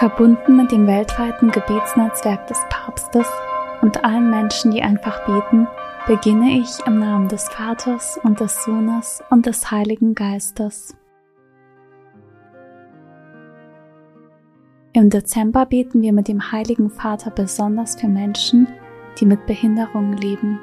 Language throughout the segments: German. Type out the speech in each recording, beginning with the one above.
Verbunden mit dem weltweiten Gebetsnetzwerk des Papstes und allen Menschen, die einfach beten, beginne ich im Namen des Vaters und des Sohnes und des Heiligen Geistes. Im Dezember beten wir mit dem Heiligen Vater besonders für Menschen, die mit Behinderungen leben.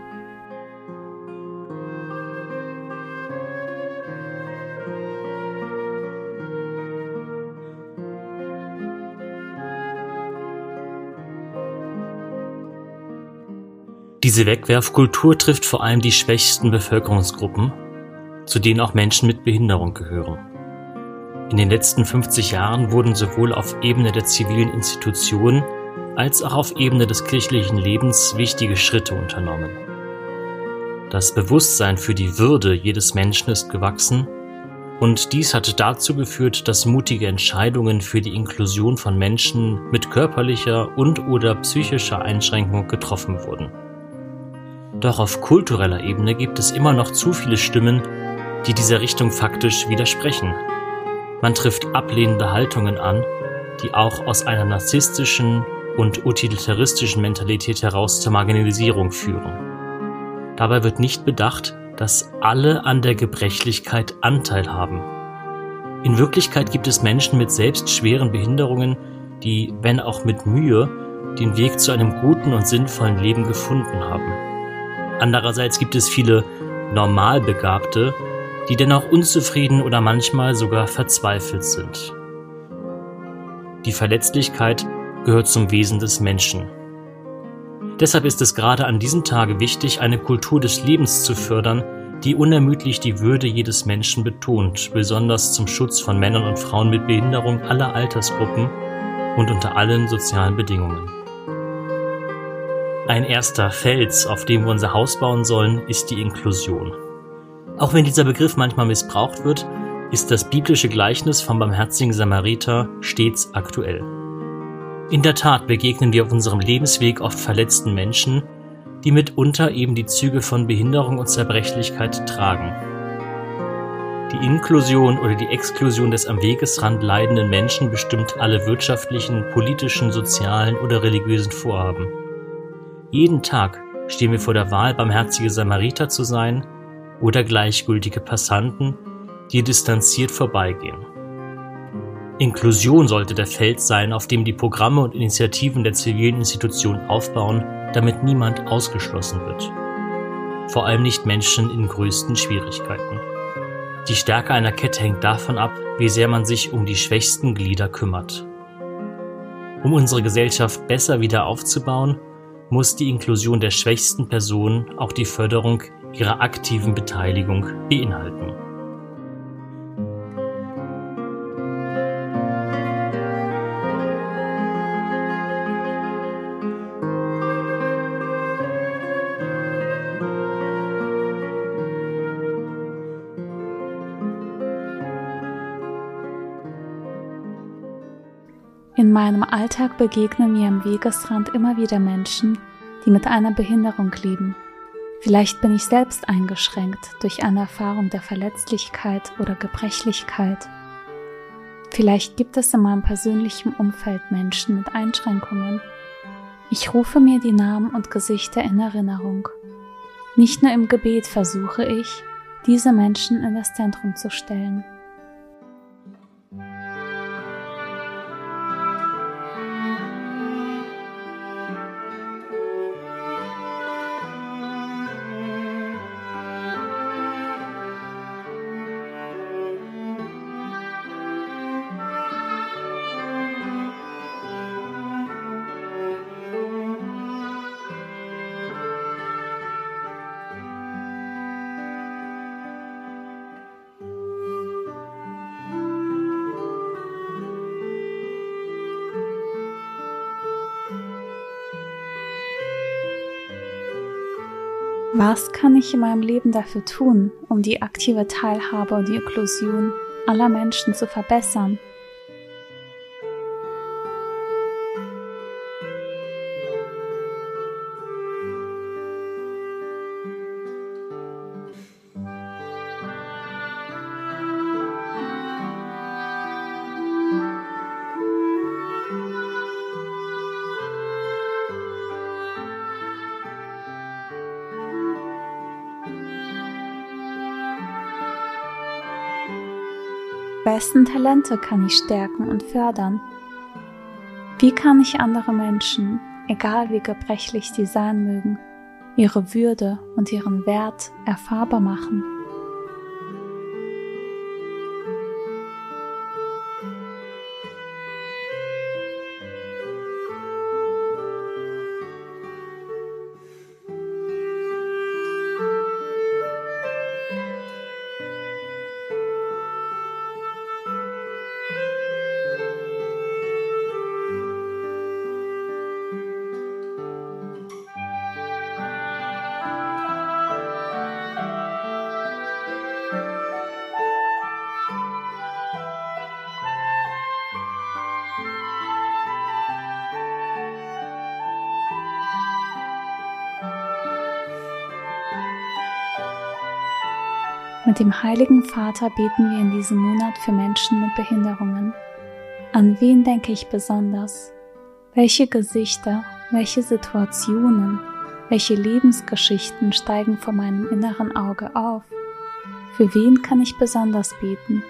Diese Wegwerfkultur trifft vor allem die schwächsten Bevölkerungsgruppen, zu denen auch Menschen mit Behinderung gehören. In den letzten 50 Jahren wurden sowohl auf Ebene der zivilen Institutionen als auch auf Ebene des kirchlichen Lebens wichtige Schritte unternommen. Das Bewusstsein für die Würde jedes Menschen ist gewachsen und dies hatte dazu geführt, dass mutige Entscheidungen für die Inklusion von Menschen mit körperlicher und/oder psychischer Einschränkung getroffen wurden. Doch auf kultureller Ebene gibt es immer noch zu viele Stimmen, die dieser Richtung faktisch widersprechen. Man trifft ablehnende Haltungen an, die auch aus einer narzisstischen und utilitaristischen Mentalität heraus zur Marginalisierung führen. Dabei wird nicht bedacht, dass alle an der Gebrechlichkeit Anteil haben. In Wirklichkeit gibt es Menschen mit selbst schweren Behinderungen, die, wenn auch mit Mühe, den Weg zu einem guten und sinnvollen Leben gefunden haben. Andererseits gibt es viele Normalbegabte, die dennoch unzufrieden oder manchmal sogar verzweifelt sind. Die Verletzlichkeit gehört zum Wesen des Menschen. Deshalb ist es gerade an diesem Tage wichtig, eine Kultur des Lebens zu fördern, die unermüdlich die Würde jedes Menschen betont, besonders zum Schutz von Männern und Frauen mit Behinderung aller Altersgruppen und unter allen sozialen Bedingungen. Ein erster Fels, auf dem wir unser Haus bauen sollen, ist die Inklusion. Auch wenn dieser Begriff manchmal missbraucht wird, ist das biblische Gleichnis vom barmherzigen Samariter stets aktuell. In der Tat begegnen wir auf unserem Lebensweg oft verletzten Menschen, die mitunter eben die Züge von Behinderung und Zerbrechlichkeit tragen. Die Inklusion oder die Exklusion des am Wegesrand leidenden Menschen bestimmt alle wirtschaftlichen, politischen, sozialen oder religiösen Vorhaben. Jeden Tag stehen wir vor der Wahl, barmherzige Samariter zu sein oder gleichgültige Passanten, die distanziert vorbeigehen. Inklusion sollte der Feld sein, auf dem die Programme und Initiativen der zivilen Institutionen aufbauen, damit niemand ausgeschlossen wird. Vor allem nicht Menschen in größten Schwierigkeiten. Die Stärke einer Kette hängt davon ab, wie sehr man sich um die schwächsten Glieder kümmert. Um unsere Gesellschaft besser wieder aufzubauen, muss die Inklusion der schwächsten Personen auch die Förderung ihrer aktiven Beteiligung beinhalten. In meinem Alltag begegnen mir am Wegesrand immer wieder Menschen, die mit einer Behinderung leben. Vielleicht bin ich selbst eingeschränkt durch eine Erfahrung der Verletzlichkeit oder Gebrechlichkeit. Vielleicht gibt es in meinem persönlichen Umfeld Menschen mit Einschränkungen. Ich rufe mir die Namen und Gesichter in Erinnerung. Nicht nur im Gebet versuche ich, diese Menschen in das Zentrum zu stellen. Was kann ich in meinem Leben dafür tun, um die aktive Teilhabe und die Inklusion aller Menschen zu verbessern? Wessen Talente kann ich stärken und fördern? Wie kann ich andere Menschen, egal wie gebrechlich sie sein mögen, ihre Würde und ihren Wert erfahrbar machen? Mit dem Heiligen Vater beten wir in diesem Monat für Menschen mit Behinderungen. An wen denke ich besonders? Welche Gesichter, welche Situationen, welche Lebensgeschichten steigen vor meinem inneren Auge auf? Für wen kann ich besonders beten?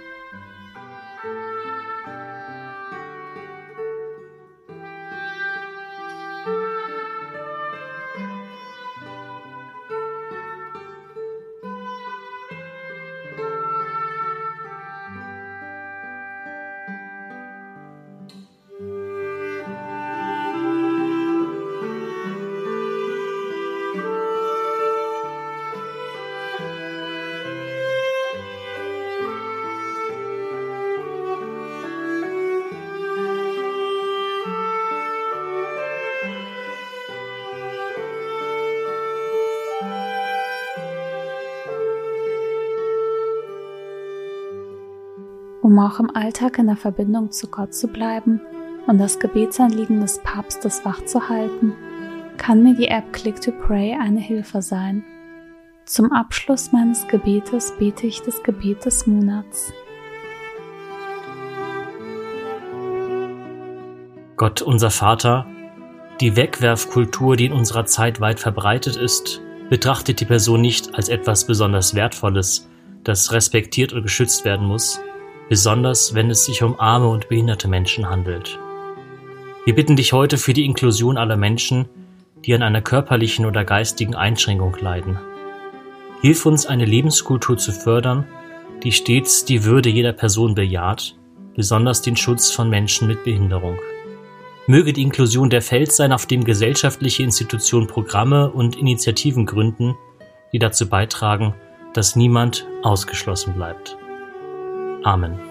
Um auch im Alltag in der Verbindung zu Gott zu bleiben und das Gebetsanliegen des Papstes wachzuhalten, kann mir die App Click to Pray eine Hilfe sein. Zum Abschluss meines Gebetes bete ich das Gebet des Monats. Gott, unser Vater, die Wegwerfkultur, die in unserer Zeit weit verbreitet ist, betrachtet die Person nicht als etwas besonders Wertvolles, das respektiert und geschützt werden muss, besonders wenn es sich um arme und behinderte Menschen handelt. Wir bitten dich heute für die Inklusion aller Menschen, die an einer körperlichen oder geistigen Einschränkung leiden. Hilf uns, eine Lebenskultur zu fördern, die stets die Würde jeder Person bejaht, besonders den Schutz von Menschen mit Behinderung. Möge die Inklusion der Fels sein, auf dem gesellschaftliche Institutionen Programme und Initiativen gründen, die dazu beitragen, dass niemand ausgeschlossen bleibt. Amen.